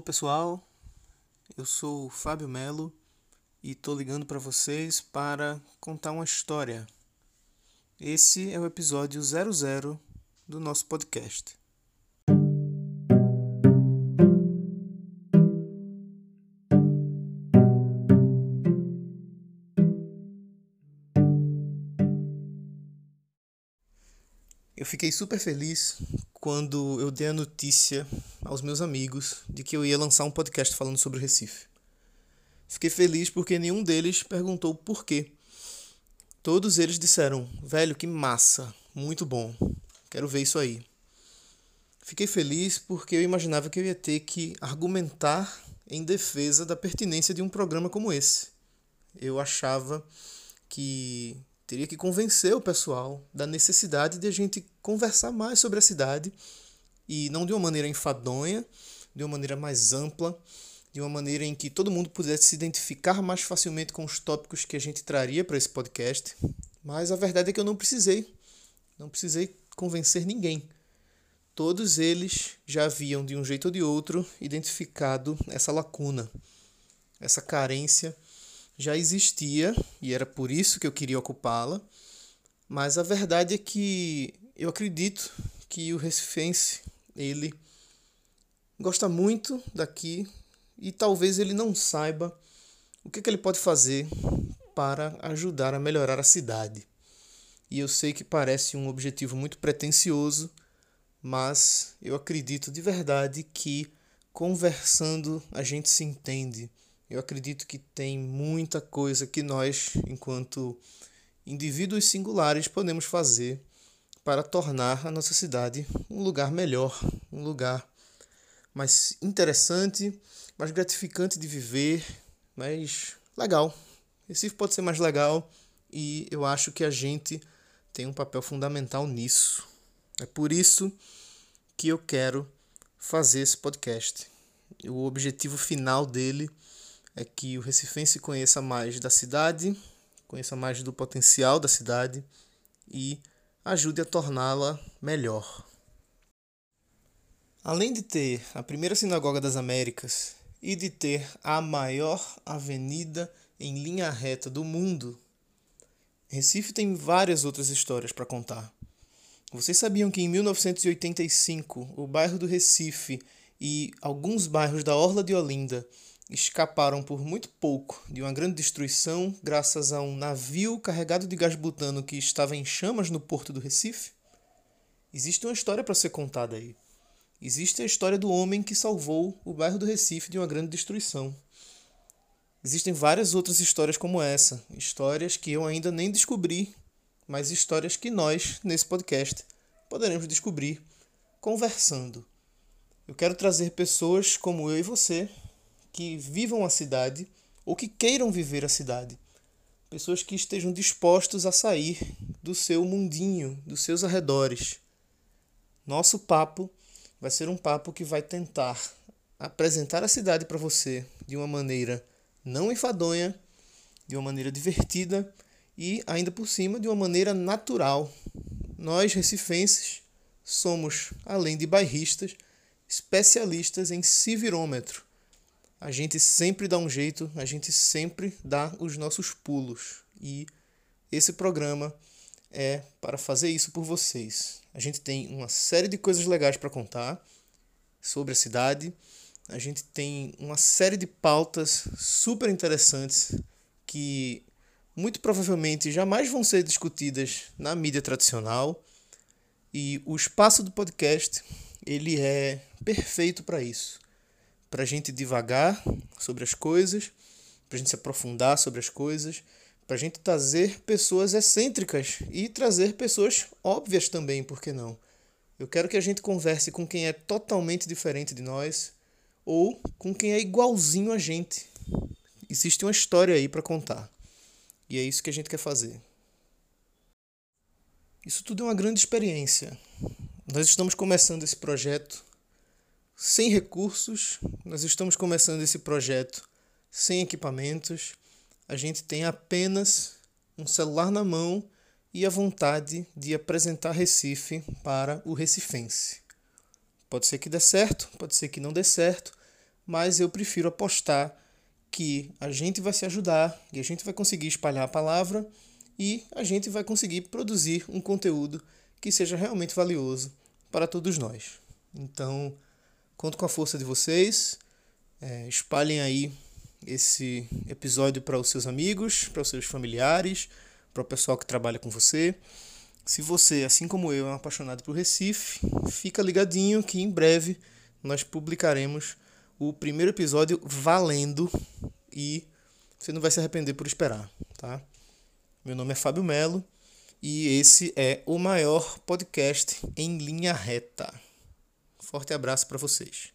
pessoal, eu sou o Fábio Melo e estou ligando para vocês para contar uma história. Esse é o episódio 00 do nosso podcast. Eu fiquei super feliz quando eu dei a notícia aos meus amigos de que eu ia lançar um podcast falando sobre o Recife. Fiquei feliz porque nenhum deles perguntou por quê. Todos eles disseram: velho, que massa, muito bom, quero ver isso aí. Fiquei feliz porque eu imaginava que eu ia ter que argumentar em defesa da pertinência de um programa como esse. Eu achava que teria que convencer o pessoal da necessidade de a gente conversar mais sobre a cidade e não de uma maneira enfadonha, de uma maneira mais ampla, de uma maneira em que todo mundo pudesse se identificar mais facilmente com os tópicos que a gente traria para esse podcast. Mas a verdade é que eu não precisei. Não precisei convencer ninguém. Todos eles já haviam, de um jeito ou de outro, identificado essa lacuna, essa carência já existia e era por isso que eu queria ocupá-la, mas a verdade é que eu acredito que o recifense ele gosta muito daqui e talvez ele não saiba o que, que ele pode fazer para ajudar a melhorar a cidade. E eu sei que parece um objetivo muito pretensioso, mas eu acredito de verdade que conversando a gente se entende eu acredito que tem muita coisa que nós, enquanto indivíduos singulares, podemos fazer para tornar a nossa cidade um lugar melhor, um lugar mais interessante, mais gratificante de viver, mais legal. Recife pode ser mais legal e eu acho que a gente tem um papel fundamental nisso. É por isso que eu quero fazer esse podcast. O objetivo final dele é que o recifense conheça mais da cidade, conheça mais do potencial da cidade e ajude a torná-la melhor. Além de ter a primeira sinagoga das Américas e de ter a maior avenida em linha reta do mundo, Recife tem várias outras histórias para contar. Vocês sabiam que em 1985 o bairro do Recife e alguns bairros da Orla de Olinda escaparam por muito pouco de uma grande destruição graças a um navio carregado de gás butano que estava em chamas no porto do Recife? Existe uma história para ser contada aí. Existe a história do homem que salvou o bairro do Recife de uma grande destruição. Existem várias outras histórias como essa, histórias que eu ainda nem descobri, mas histórias que nós, nesse podcast, poderemos descobrir conversando. Eu quero trazer pessoas como eu e você que vivam a cidade ou que queiram viver a cidade. Pessoas que estejam dispostos a sair do seu mundinho, dos seus arredores. Nosso papo vai ser um papo que vai tentar apresentar a cidade para você de uma maneira não enfadonha, de uma maneira divertida e ainda por cima de uma maneira natural. Nós recifenses somos, além de bairristas, especialistas em civirômetro a gente sempre dá um jeito, a gente sempre dá os nossos pulos. E esse programa é para fazer isso por vocês. A gente tem uma série de coisas legais para contar sobre a cidade. A gente tem uma série de pautas super interessantes que muito provavelmente jamais vão ser discutidas na mídia tradicional. E o espaço do podcast, ele é perfeito para isso para a gente divagar sobre as coisas, para a gente se aprofundar sobre as coisas, para a gente trazer pessoas excêntricas e trazer pessoas óbvias também, por que não? Eu quero que a gente converse com quem é totalmente diferente de nós ou com quem é igualzinho a gente. Existe uma história aí para contar. E é isso que a gente quer fazer. Isso tudo é uma grande experiência. Nós estamos começando esse projeto sem recursos, nós estamos começando esse projeto sem equipamentos, a gente tem apenas um celular na mão e a vontade de apresentar Recife para o recifense. Pode ser que dê certo, pode ser que não dê certo, mas eu prefiro apostar que a gente vai se ajudar e a gente vai conseguir espalhar a palavra e a gente vai conseguir produzir um conteúdo que seja realmente valioso para todos nós. Então, conto com a força de vocês. É, espalhem aí esse episódio para os seus amigos, para os seus familiares, para o pessoal que trabalha com você. Se você, assim como eu, é um apaixonado por Recife, fica ligadinho que em breve nós publicaremos o primeiro episódio valendo e você não vai se arrepender por esperar, tá? Meu nome é Fábio Melo e esse é o maior podcast em linha reta. Forte abraço para vocês.